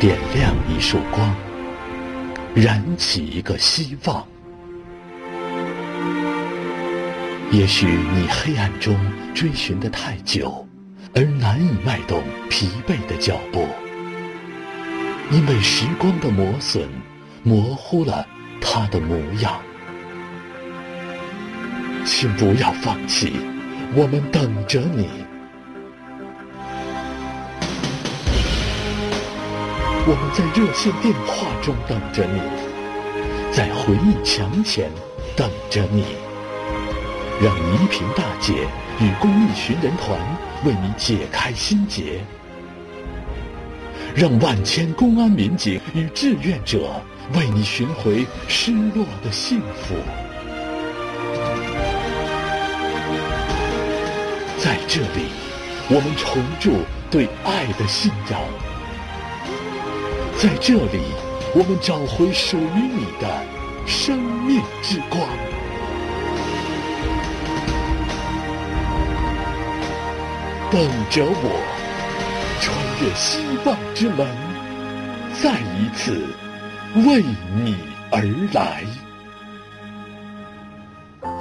点亮一束光，燃起一个希望。也许你黑暗中追寻的太久，而难以迈动疲惫的脚步，因为时光的磨损，模糊了它的模样。请不要放弃，我们等着你。我们在热线电话中等着你，在回忆墙前等着你。让倪萍大姐与公益寻人团为你解开心结，让万千公安民警与志愿者为你寻回失落的幸福。在这里，我们重铸对爱的信仰；在这里，我们找回属于你的生命之光。等着我，穿越希望之门，再一次为你而来。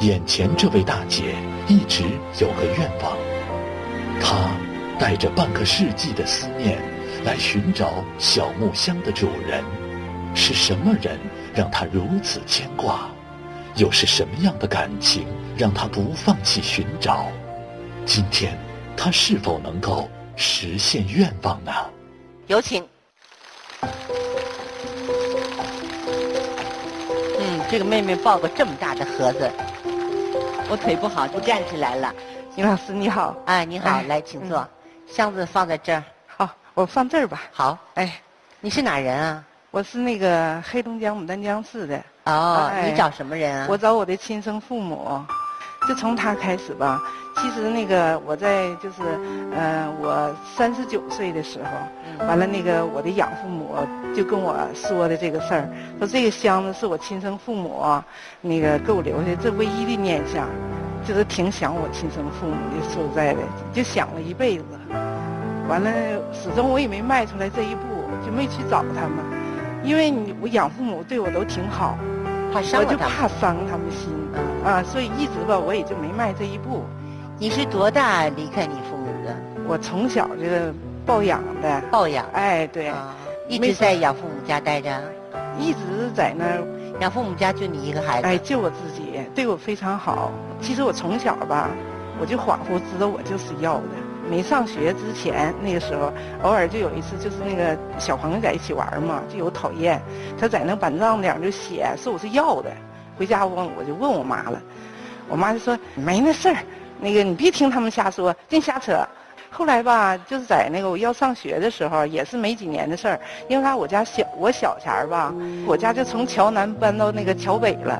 眼前这位大姐一直有个愿望，她带着半个世纪的思念来寻找小木箱的主人。是什么人让他如此牵挂？又是什么样的感情让他不放弃寻找？今天。他是否能够实现愿望呢？有请。嗯，这个妹妹抱个这么大的盒子，我腿不好就站起来了。尹老师你好，哎，你好，来请坐。箱子放在这儿。好，我放这儿吧。好，哎，你是哪人啊？我是那个黑龙江牡丹江市的。哦，你找什么人啊？我找我的亲生父母。就从他开始吧。其实那个我在就是，呃，我三十九岁的时候，完了那个我的养父母就跟我说的这个事儿，说这个箱子是我亲生父母那个给我留下这唯一的念想，就是挺想我亲生父母的。说实在的，就想了一辈子，完了始终我也没迈出来这一步，就没去找他们，因为你我养父母对我都挺好。我就怕伤他们心啊，所以一直吧，我也就没迈这一步。你是多大离开你父母的？我从小这个抱养的。抱养。哎，对。一直在养父母家待着。一直在那儿，养父母家就你一个孩子。哎，就我自己，对我非常好。其实我从小吧，我就恍惚知道我就是要的。没上学之前，那个时候偶尔就有一次，就是那个小朋友在一起玩嘛，就有讨厌。他在那板凳顶就写说我是要的，回家我我就问我妈了，我妈就说没那事儿，那个你别听他们瞎说，净瞎扯。后来吧，就是在那个我要上学的时候，也是没几年的事儿。因为啥？我家小我小前儿吧，我家就从桥南搬到那个桥北了。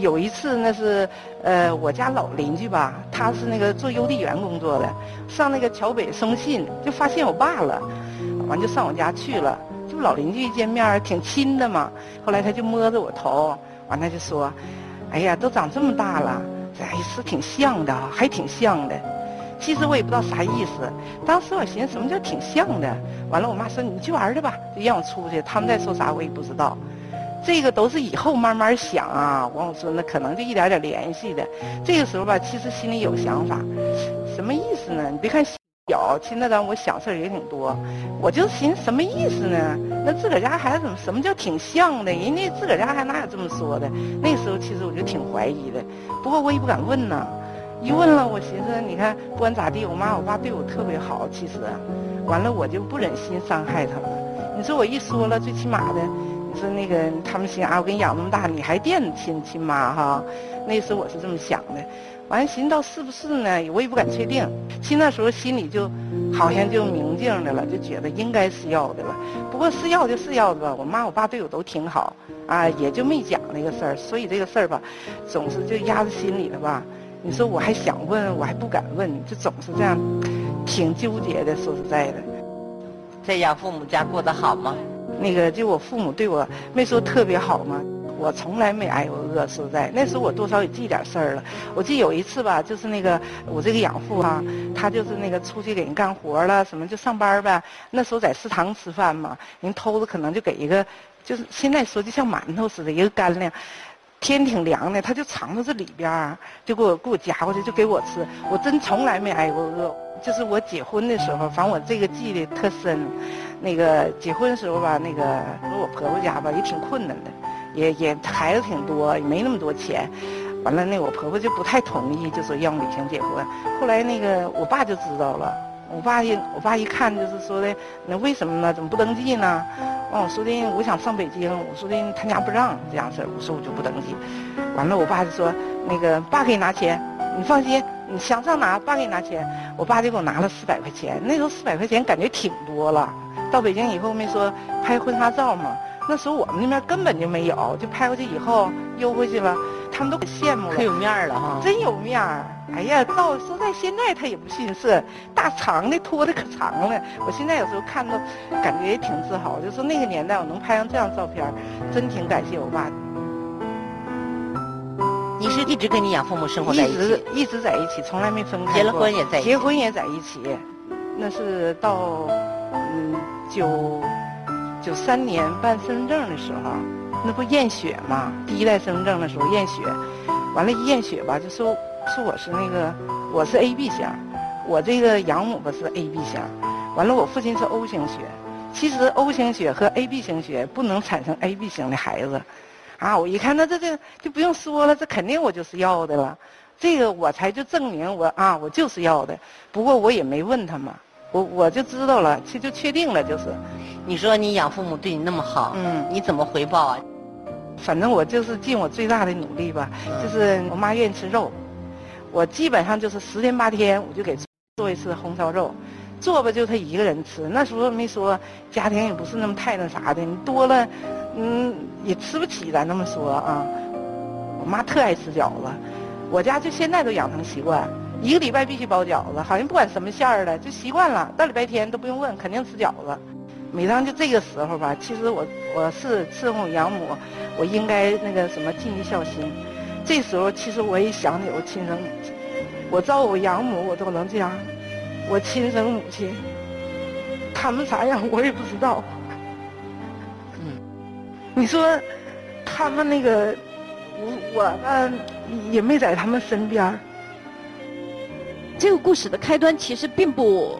有一次，那是呃我家老邻居吧，他是那个做邮递员工作的，上那个桥北送信，就发现我爸了，完就上我家去了，就老邻居一见面挺亲的嘛。后来他就摸着我头，完他就说：“哎呀，都长这么大了，哎是挺像的，还挺像的。”其实我也不知道啥意思，当时我寻思什么叫挺像的。完了，我妈说：“你去玩去吧，就让我出去。”他们在说啥我也不知道。这个都是以后慢慢想啊，王我说那可能就一点点联系的。这个时候吧，其实心里有想法，什么意思呢？你别看小，其实那阵我想事儿也挺多。我就寻思什么意思呢？那自个儿家孩子怎么什么叫挺像的？人家自个儿家孩子哪有这么说的？那时候其实我就挺怀疑的，不过我也不敢问呢。一问了，我寻思你看不管咋地，我妈我爸对我特别好，其实，完了我就不忍心伤害他们。你说我一说了，最起码的。说那个他们心啊，我给你养那么大，你还惦亲亲妈哈？那时候我是这么想的，完寻到是不是呢？我也不敢确定。其实那时候心里就好像就明镜的了，就觉得应该是要的了。不过是要就是要的吧，我妈我爸对我都挺好啊，也就没讲那个事儿。所以这个事儿吧，总是就压在心里了吧。你说我还想问，我还不敢问，就总是这样，挺纠结的。说实在的，在养父母家过得好吗？那个就我父母对我没说特别好嘛，我从来没挨过饿，实在，那时候我多少也记点事儿了。我记得有一次吧，就是那个我这个养父啊，他就是那个出去给人干活了，什么就上班呗。那时候在食堂吃饭嘛，人偷着可能就给一个，就是现在说就像馒头似的，一个干粮。天挺凉的，他就藏到这里边儿，就给我给我夹过去，就给我吃。我真从来没挨过饿。就是我结婚的时候，反正我这个记得特深。那个结婚的时候吧，那个我婆婆家吧也挺困难的，也也孩子挺多，也没那么多钱。完了，那我婆婆就不太同意，就说让李平结婚。后来那个我爸就知道了，我爸一我爸一看就是说的，那为什么呢？怎么不登记呢？完我说的我想上北京，我说的他家不让这样事儿，我说我就不登记。完了，我爸就说那个爸给你拿钱，你放心。你想上哪，爸给你拿钱。我爸就给我拿了四百块钱，那时候四百块钱感觉挺多了。到北京以后没说拍婚纱照嘛，那时候我们那边根本就没有，就拍过去以后邮回去了，他们都可羡慕了。可有面儿了哈！真有面儿。哎呀，到说在现在他也不逊色，大长的拖的可长了。我现在有时候看到，感觉也挺自豪，就说那个年代我能拍上这样照片，真挺感谢我爸。你是一直跟你养父母生活在一起？一直一直在一起，从来没分开结了婚也在一起。结婚也在一起，那是到嗯九九三年办身份证的时候，那不验血嘛？第一代身份证的时候验血，完了，一验血吧，就说说我是那个我是 AB 型，我这个养母吧是 AB 型，完了我父亲是 O 型血，其实 O 型血和 AB 型血不能产生 AB 型的孩子。啊！我一看，那这这就不用说了，这肯定我就是要的了。这个我才就证明我啊，我就是要的。不过我也没问他们，我我就知道了，这就确定了，就是。你说你养父母对你那么好，嗯，你怎么回报啊？反正我就是尽我最大的努力吧。就是我妈愿意吃肉，我基本上就是十天八天我就给做一次红烧肉，做吧就他一个人吃。那时候没说家庭也不是那么太那啥的，你多了。嗯，也吃不起，咱这么说啊。我妈特爱吃饺子，我家就现在都养成习惯，一个礼拜必须包饺子，好像不管什么馅儿的，就习惯了。到礼拜天都不用问，肯定吃饺子。每当就这个时候吧，其实我我是伺候养母，我应该那个什么尽一孝心。这时候其实我也想起我亲生母亲，我照我养母我都能这样，我亲生母亲，他们啥样我也不知道。你说，他们那个，我我呢也没在他们身边这个故事的开端其实并不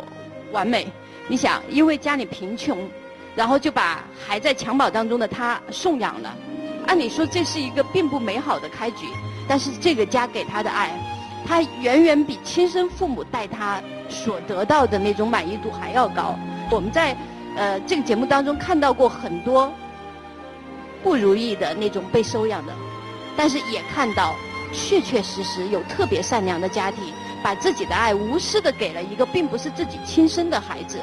完美。你想，因为家里贫穷，然后就把还在襁褓当中的他送养了。按理说这是一个并不美好的开局，但是这个家给他的爱，他远远比亲生父母带他所得到的那种满意度还要高。我们在呃这个节目当中看到过很多。不如意的那种被收养的，但是也看到确确实实有特别善良的家庭，把自己的爱无私的给了一个并不是自己亲生的孩子。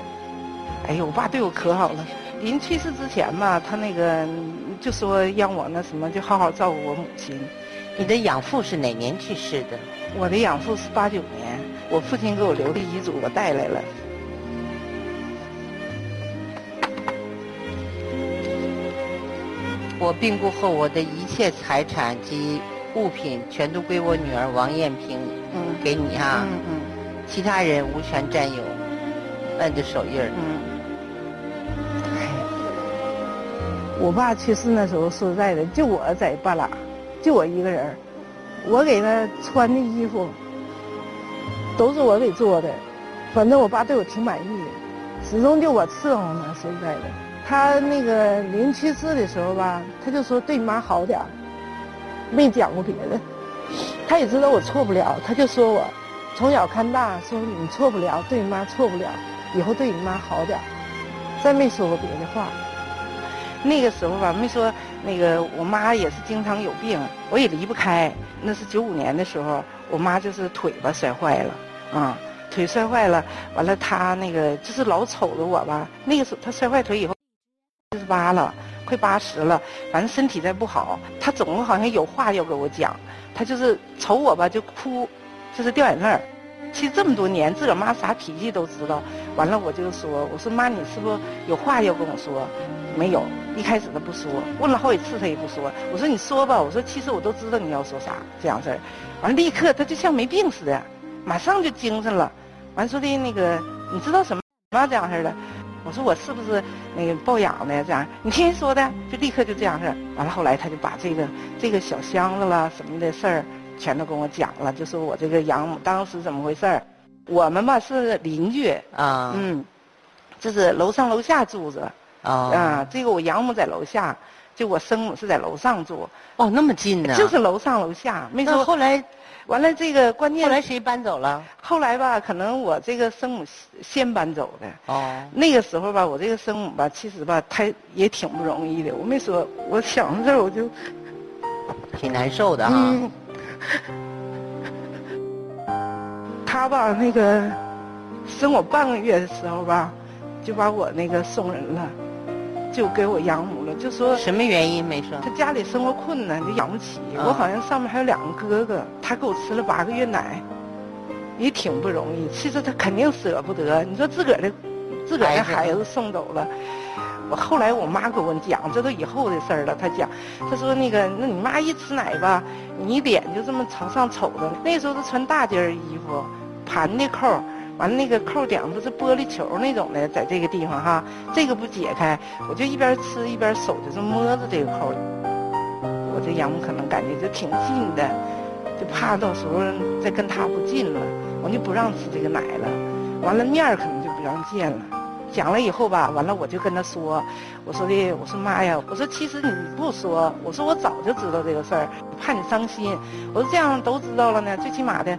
哎呦，我爸对我可好了。临去世之前吧，他那个就说让我那什么，就好好照顾我母亲。你的养父是哪年去世的？我的养父是八九年，我父亲给我留的遗嘱我带来了。我病故后，我的一切财产及物品全都归我女儿王艳萍，嗯，给你哈，嗯嗯，其他人无权占有，摁着手印儿。嗯。我爸去世那时候，说实在的，就我在半拉，就我一个人我给他穿的衣服都是我给做的，反正我爸对我挺满意的，始终就我伺候他，说实在的。他那个临去世的时候吧，他就说对你妈好点没讲过别的。他也知道我错不了，他就说我从小看大，说你错不了，对你妈错不了，以后对你妈好点再没说过别的话。那个时候吧，没说那个我妈也是经常有病，我也离不开。那是九五年的时候，我妈就是腿吧摔坏了，啊，腿摔坏了，完了她那个就是老瞅着我吧。那个时候她摔坏腿以后。八了，快八十了，反正身体再不好，他总好像有话要跟我讲，他就是瞅我吧就哭，就是掉眼泪儿。其实这么多年，自个儿妈啥脾气都知道。完了，我就说：“我说妈，你是不是有话要跟我说？”没有，一开始他不说，问了好几次他也不说。我说：“你说吧。”我说：“其实我都知道你要说啥这样事儿。”完了，立刻他就像没病似的，马上就精神了。完说的那个，你知道什么这样式的？我说我是不是那个抱养的这样？你听人说的，就立刻就这样式。完了后来他就把这个这个小箱子啦什么的事儿。全都跟我讲了，就说我这个养母当时怎么回事儿。我们吧是邻居啊，嗯，就是楼上楼下住着啊。啊，这个我养母在楼下，就我生母是在楼上住。哦，那么近呢？就是楼上楼下，没说。后来，完了这个关键。后来谁搬走了？后来吧，可能我这个生母先搬走的。哦。那个时候吧，我这个生母吧，其实吧，她也挺不容易的。我没说，我想到这儿我就挺难受的哈。他吧，那个生我半个月的时候吧，就把我那个送人了，就给我养母了。就说什么原因没说？他家里生活困难，就养不起。我好像上面还有两个哥哥，他给我吃了八个月奶，也挺不容易。其实他肯定舍不得。你说自个儿的，自个儿的孩子送走了。我后来我妈给我讲，这都以后的事儿了。她讲，她说那个，那你妈一吃奶吧，你脸就这么朝上瞅着。那时候都穿大件衣服，盘的扣，完了那个扣顶子是玻璃球那种的，在这个地方哈，这个不解开，我就一边吃一边手就是摸着这个扣。我这养母可能感觉就挺近的，就怕到时候再跟她不近了，我就不让吃这个奶了。完了面儿可能就不让见了。讲了以后吧，完了我就跟他说，我说的，我说妈呀，我说其实你不说，我说我早就知道这个事儿，怕你伤心。我说这样都知道了呢，最起码的，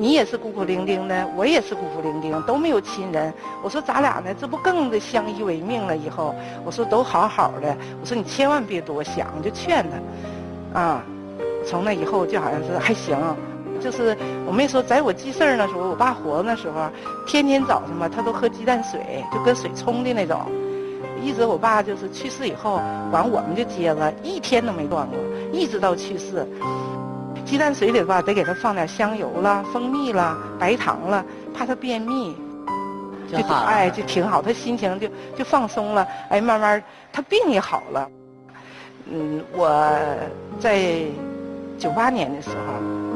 你也是孤苦伶仃的，我也是孤苦伶仃，都没有亲人。我说咱俩呢，这不更得相依为命了？以后我说都好好的，我说你千万别多想，就劝他，啊，从那以后就好像是还行。就是我没说，在我记事儿那时候，我爸活着那时候，天天早上吧，他都喝鸡蛋水，就跟水冲的那种。一直我爸就是去世以后，完我们就接着，一天都没断过，一直到去世。鸡蛋水里吧，得给他放点香油了、蜂蜜了、白糖了，怕他便秘。就好。哎，就挺好，他心情就就放松了。哎，慢慢他病也好了。嗯，我在九八年的时候。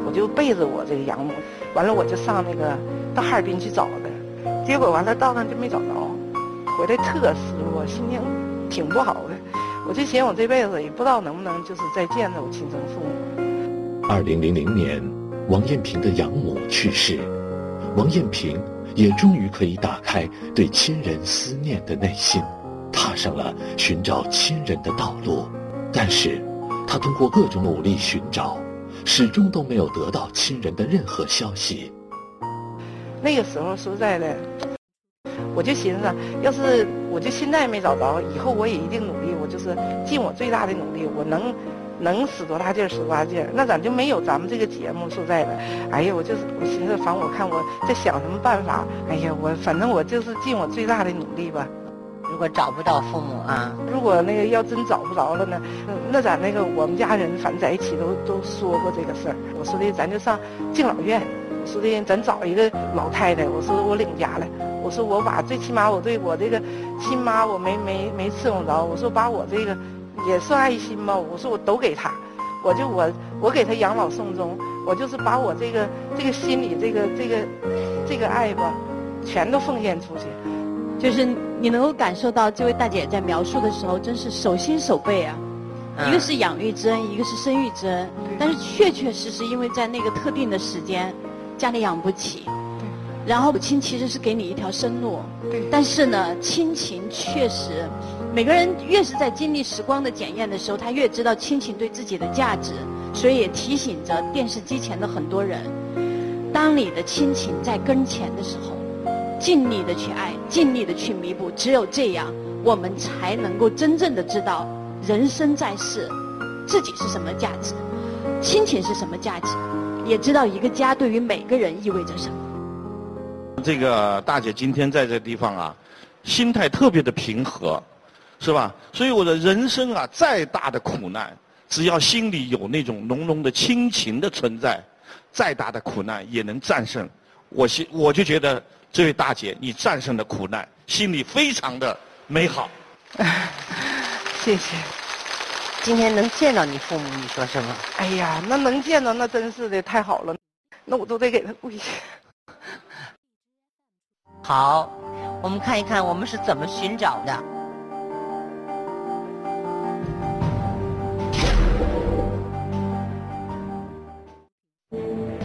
我就背着我这个养母，完了我就上那个到哈尔滨去找他，结果完了到那就没找着，回来特失落，心情挺不好的。我就嫌我这辈子也不知道能不能就是再见着我亲生父母。二零零零年，王艳平的养母去世，王艳平也终于可以打开对亲人思念的内心，踏上了寻找亲人的道路。但是，他通过各种努力寻找。始终都没有得到亲人的任何消息。那个时候说实在的，我就寻思，要是我就现在没找着，以后我也一定努力，我就是尽我最大的努力，我能能使多大劲儿使多大劲儿。那咱就没有咱们这个节目。说实在的，哎呀，我就是我寻思，反正我看我在想什么办法。哎呀，我反正我就是尽我最大的努力吧。如果找不到父母啊，如果那个要真找不着了呢，那咱那个我们家人反正在一起都都说过这个事儿。我说的咱就上敬老院，我说的咱找一个老太太，我说我领家来，我说我把最起码我对我这个亲妈我没没没伺候着，我说把我这个也算爱心吧，我说我都给他，我就我我给他养老送终，我就是把我这个这个心里这个这个这个爱吧，全都奉献出去。就是你能够感受到这位大姐在描述的时候，真是手心手背啊，一个是养育之恩，一个是生育之恩，但是确确实实因为在那个特定的时间，家里养不起，然后母亲其实是给你一条生路，但是呢，亲情确实，每个人越是在经历时光的检验的时候，他越知道亲情对自己的价值，所以也提醒着电视机前的很多人，当你的亲情在跟前的时候。尽力的去爱，尽力的去弥补，只有这样，我们才能够真正的知道人生在世，自己是什么价值，亲情是什么价值，也知道一个家对于每个人意味着什么。这个大姐今天在这地方啊，心态特别的平和，是吧？所以我的人生啊，再大的苦难，只要心里有那种浓浓的亲情的存在，再大的苦难也能战胜。我心我就觉得这位大姐你战胜了苦难，心里非常的美好。谢谢。今天能见到你父母，你说什么？哎呀，那能见到那真是的太好了，那我都得给他跪下。好，我们看一看我们是怎么寻找的。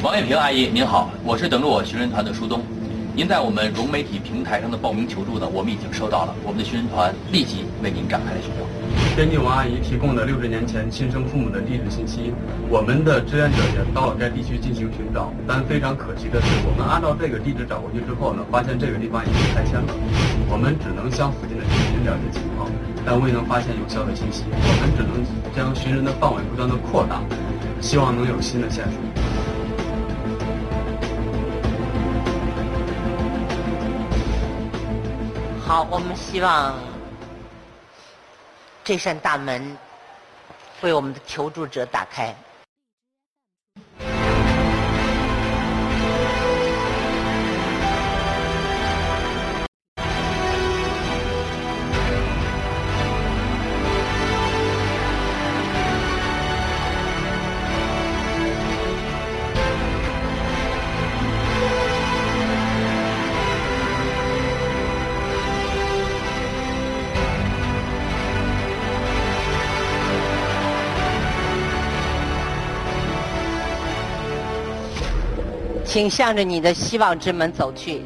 王艳萍阿姨您好，我是等着我寻人团的舒东。您在我们融媒体平台上的报名求助呢，我们已经收到了，我们的寻人团立即为您展开了寻找。根据王阿姨提供的六十年前亲生父母的地址信息，我们的志愿者也到了该地区进行寻找。但非常可惜的是，我们按照这个地址找过去之后呢，发现这个地方已经拆迁了。我们只能向附近的居民了解情况，但未能发现有效的信息。我们只能将寻人的范围不断的扩大，希望能有新的线索。好，我们希望这扇大门为我们的求助者打开。请向着你的希望之门走去。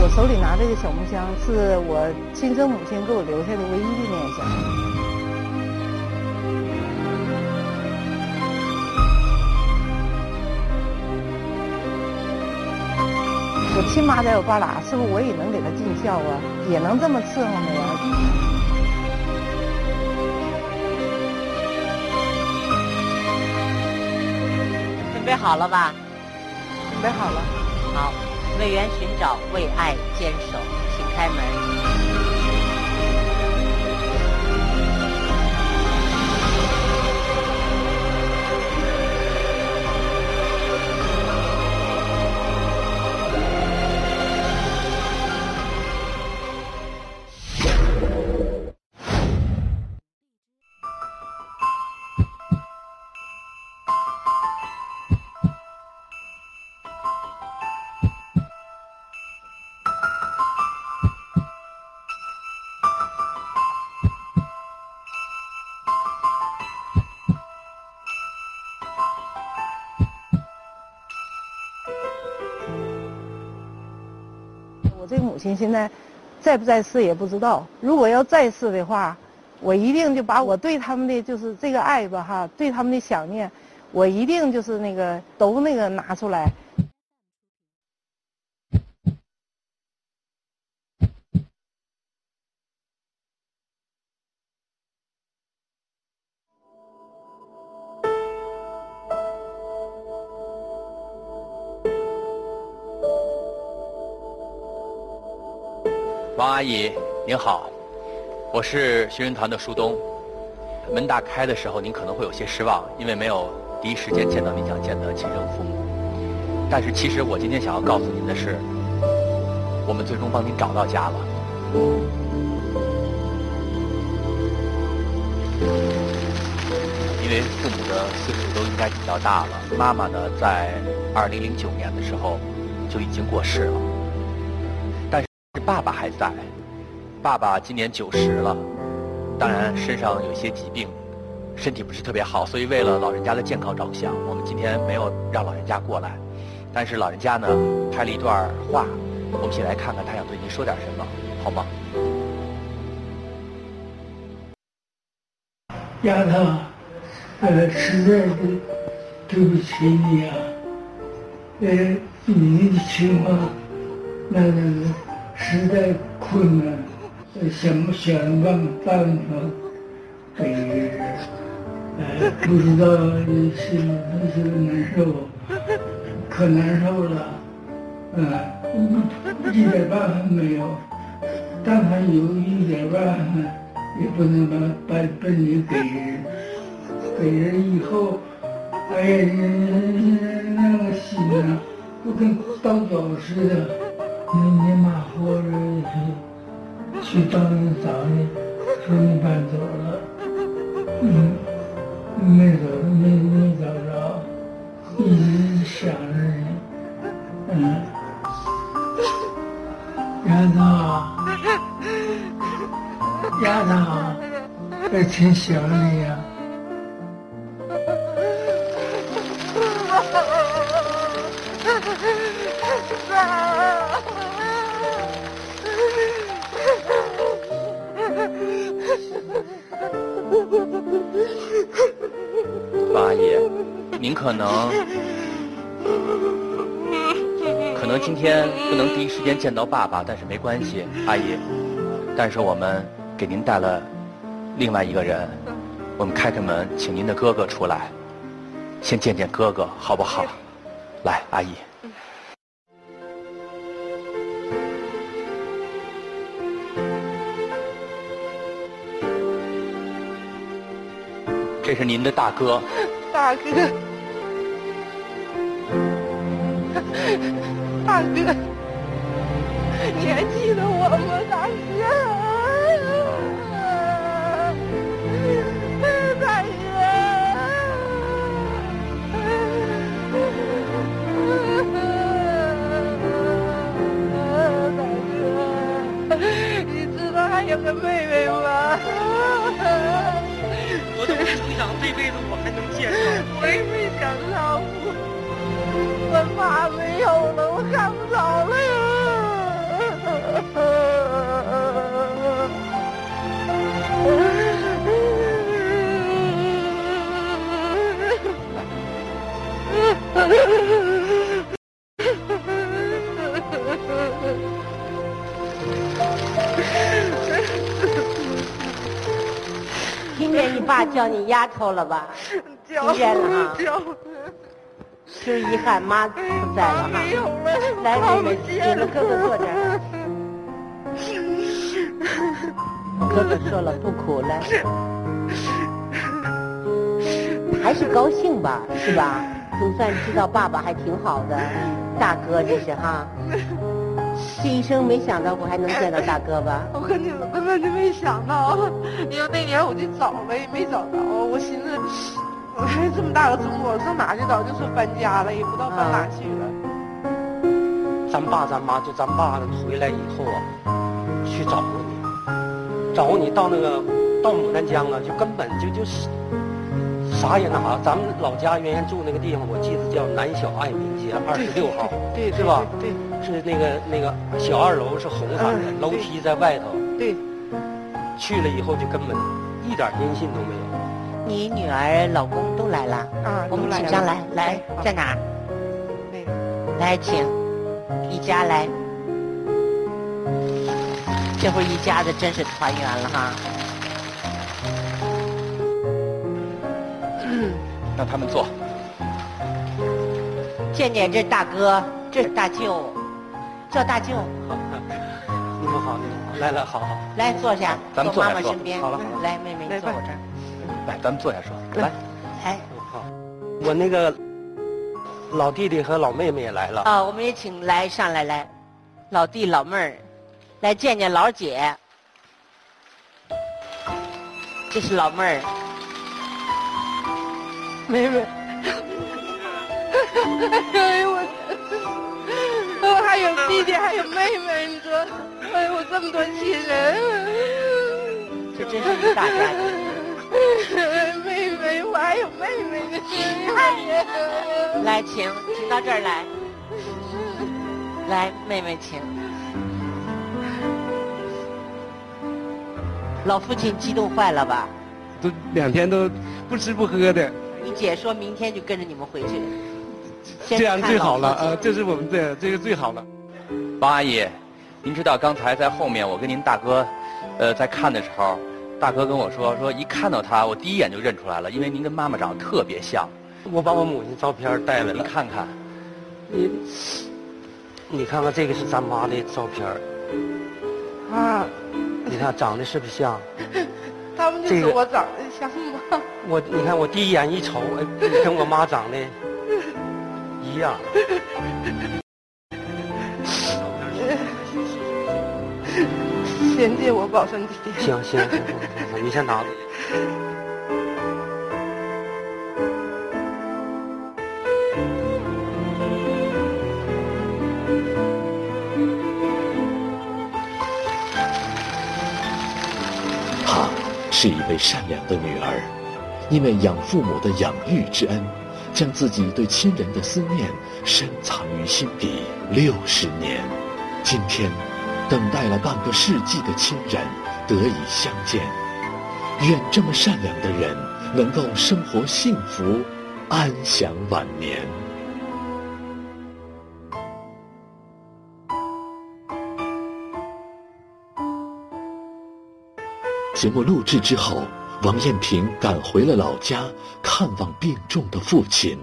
我手里拿这个小木箱，是我亲生母亲给我留下的唯一的念想。亲妈在我半拉，是不是我也能给她尽孝啊？也能这么伺候她呀？准备好了吧？准备好了。好，为缘寻找，为爱坚守，请开门。亲现在在不在世也不知道。如果要在世的话，我一定就把我对他们的就是这个爱吧哈，对他们的想念，我一定就是那个都那个拿出来。阿姨您好，我是寻人团的舒东。门打开的时候，您可能会有些失望，因为没有第一时间见到您想见的亲生父母。但是，其实我今天想要告诉您的是，我们最终帮您找到家了。因为父母的岁数都应该比较大了，妈妈呢，在2009年的时候就已经过世了。爸爸还在，爸爸今年九十了，当然身上有一些疾病，身体不是特别好，所以为了老人家的健康着想，我们今天没有让老人家过来。但是老人家呢，拍了一段话，我们一起来看看他想对您说点什么，好吗？丫头，呃，实在是对不起你啊，呃，你的情况，那个。实在困难，想想办办法给人，呃，不知道心里是难受，可难受了，嗯，一点办法没有。但凡有一点办法，也不能把把本领给人，给人以后，哎呀，那个心啊，就跟刀绞似的。你你妈活着去找你找你，说你搬走了，嗯，没走没没找着，一直想着你，嗯，丫头。丫头，还挺想你天不能第一时间见到爸爸，但是没关系，阿姨。但是我们给您带了另外一个人，我们开开门，请您的哥哥出来，先见见哥哥，好不好？来，阿姨，这是您的大哥。大哥，大哥。你还记得我吗，大哥？大哥，大哥，你知道还有个妹妹吗？我都不想这辈子我还能见到。我也没想到，我妈没有了，听见你爸叫你丫头了吧？听见了哈。就遗憾妈不在了哈。来，妹妹，领着哥哥坐这儿。哥哥说了，不哭了，还是高兴吧，是吧？总算知道爸爸还挺好的，大哥这是哈。这一生没想到过还能见到大哥吧？我根本就没想到，因为那年我去找了也没找着，我寻思，我还这么大个中国，上哪去找？就说搬家了，也不知道搬哪去了。咱爸咱妈就咱爸回来以后啊，去找过你，找你到那个到牡丹江了，就根本就就是。啥也那啥，咱们老家原先住那个地方，我记得叫南小爱民街二十六号，对，是吧？对，是那个那个小二楼是红色的，楼梯在外头。对，去了以后就根本一点音信都没有。你女儿、老公都来了，啊，我们请上来，来，在哪？来，请一家来，这会一家子真是团圆了哈。让他们坐。见见这大哥，这是大舅，叫大舅。你们好，你们好，来来，好好。来坐下，咱们坐妈妈身边。好了，来，妹妹，你坐我这儿。来，咱们坐下说。来，来。好，我那个老弟弟和老妹妹也来了。啊，我们也请来上来来，老弟老妹儿，来见见老姐。这是老妹儿。妹妹，哎呦我，我还有弟弟，还有妹妹，你说，哎呦我这么多亲人，这真是一大家子。妹妹，我还有妹妹呢，哎呀！来，请，请到这儿来。来，妹妹，请。老父亲激动坏了吧？都两天都不吃不喝的。你姐说明天就跟着你们回去，这样最好了。呃，这是我们的这个最好了。王阿姨，您知道刚才在后面我跟您大哥，呃，在看的时候，大哥跟我说说一看到他，我第一眼就认出来了，因为您跟妈妈长得特别像。我把我母亲照片带来了，您看看。你你看看这个是咱妈的照片啊，你看长得是不是像？他们就说我长得像吗？我你看我第一眼一瞅，哎，跟我妈长得一样。先借我保身体。行行行行，你先拿着。是一位善良的女儿，因为养父母的养育之恩，将自己对亲人的思念深藏于心底六十年。今天。等待了半个世纪的亲人得以相见，愿这么善良的人能够生活幸福，安享晚年。节目录制之后，王艳萍赶回了老家，看望病重的父亲。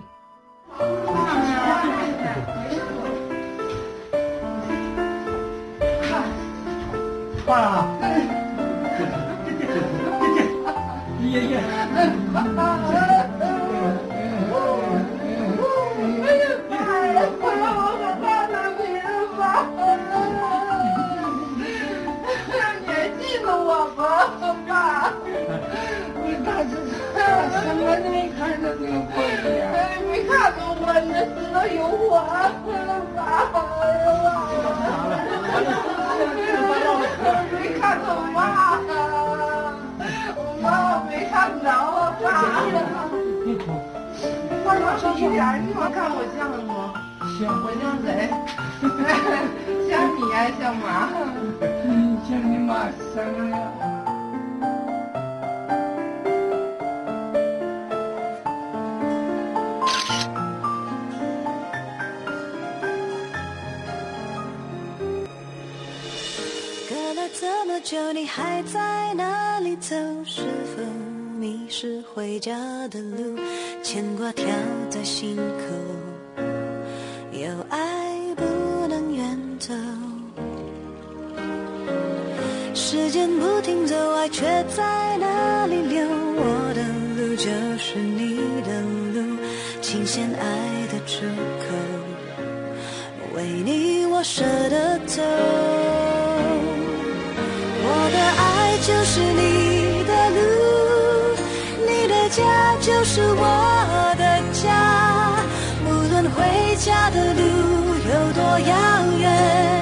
那知道有我，了。没看着我妈，我妈没看着我爸。你哭我妈一点你妈看我像不？像，我像谁？像你呀，像妈。像你妈，像呀。还在哪里走？是否迷失回家的路？牵挂跳在心口，有爱不能远走。时间不停走，爱却在哪里流？我的路就是你的路，琴弦爱的出口，为你我舍得走。就是我的家。无论回家的路有多遥远，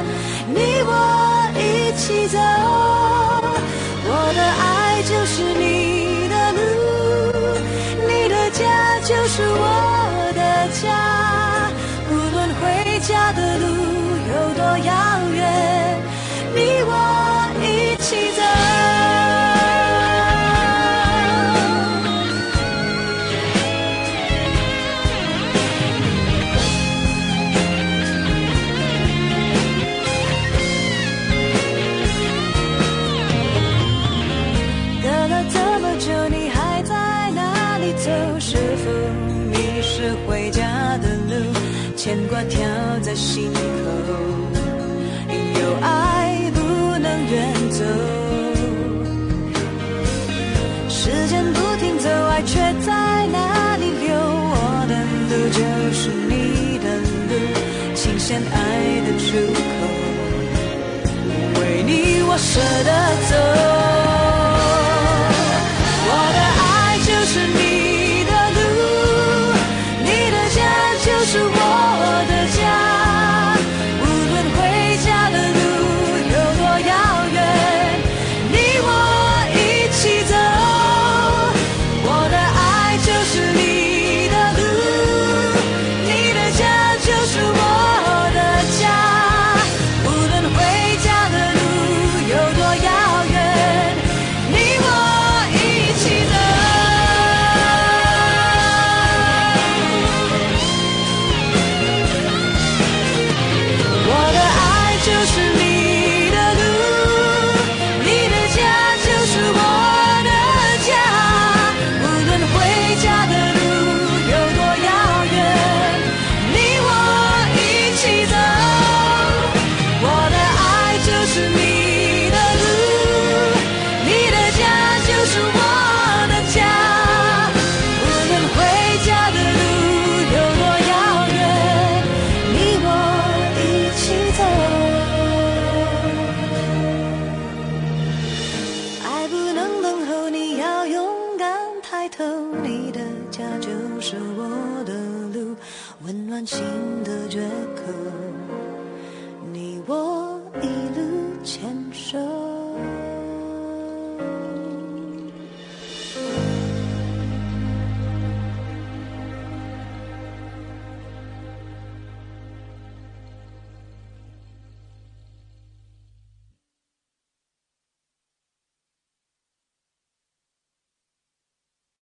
心口，有爱不能远走。时间不停走，爱却在哪里流？我的路就是你的路，琴弦爱的出口，为你我舍得走。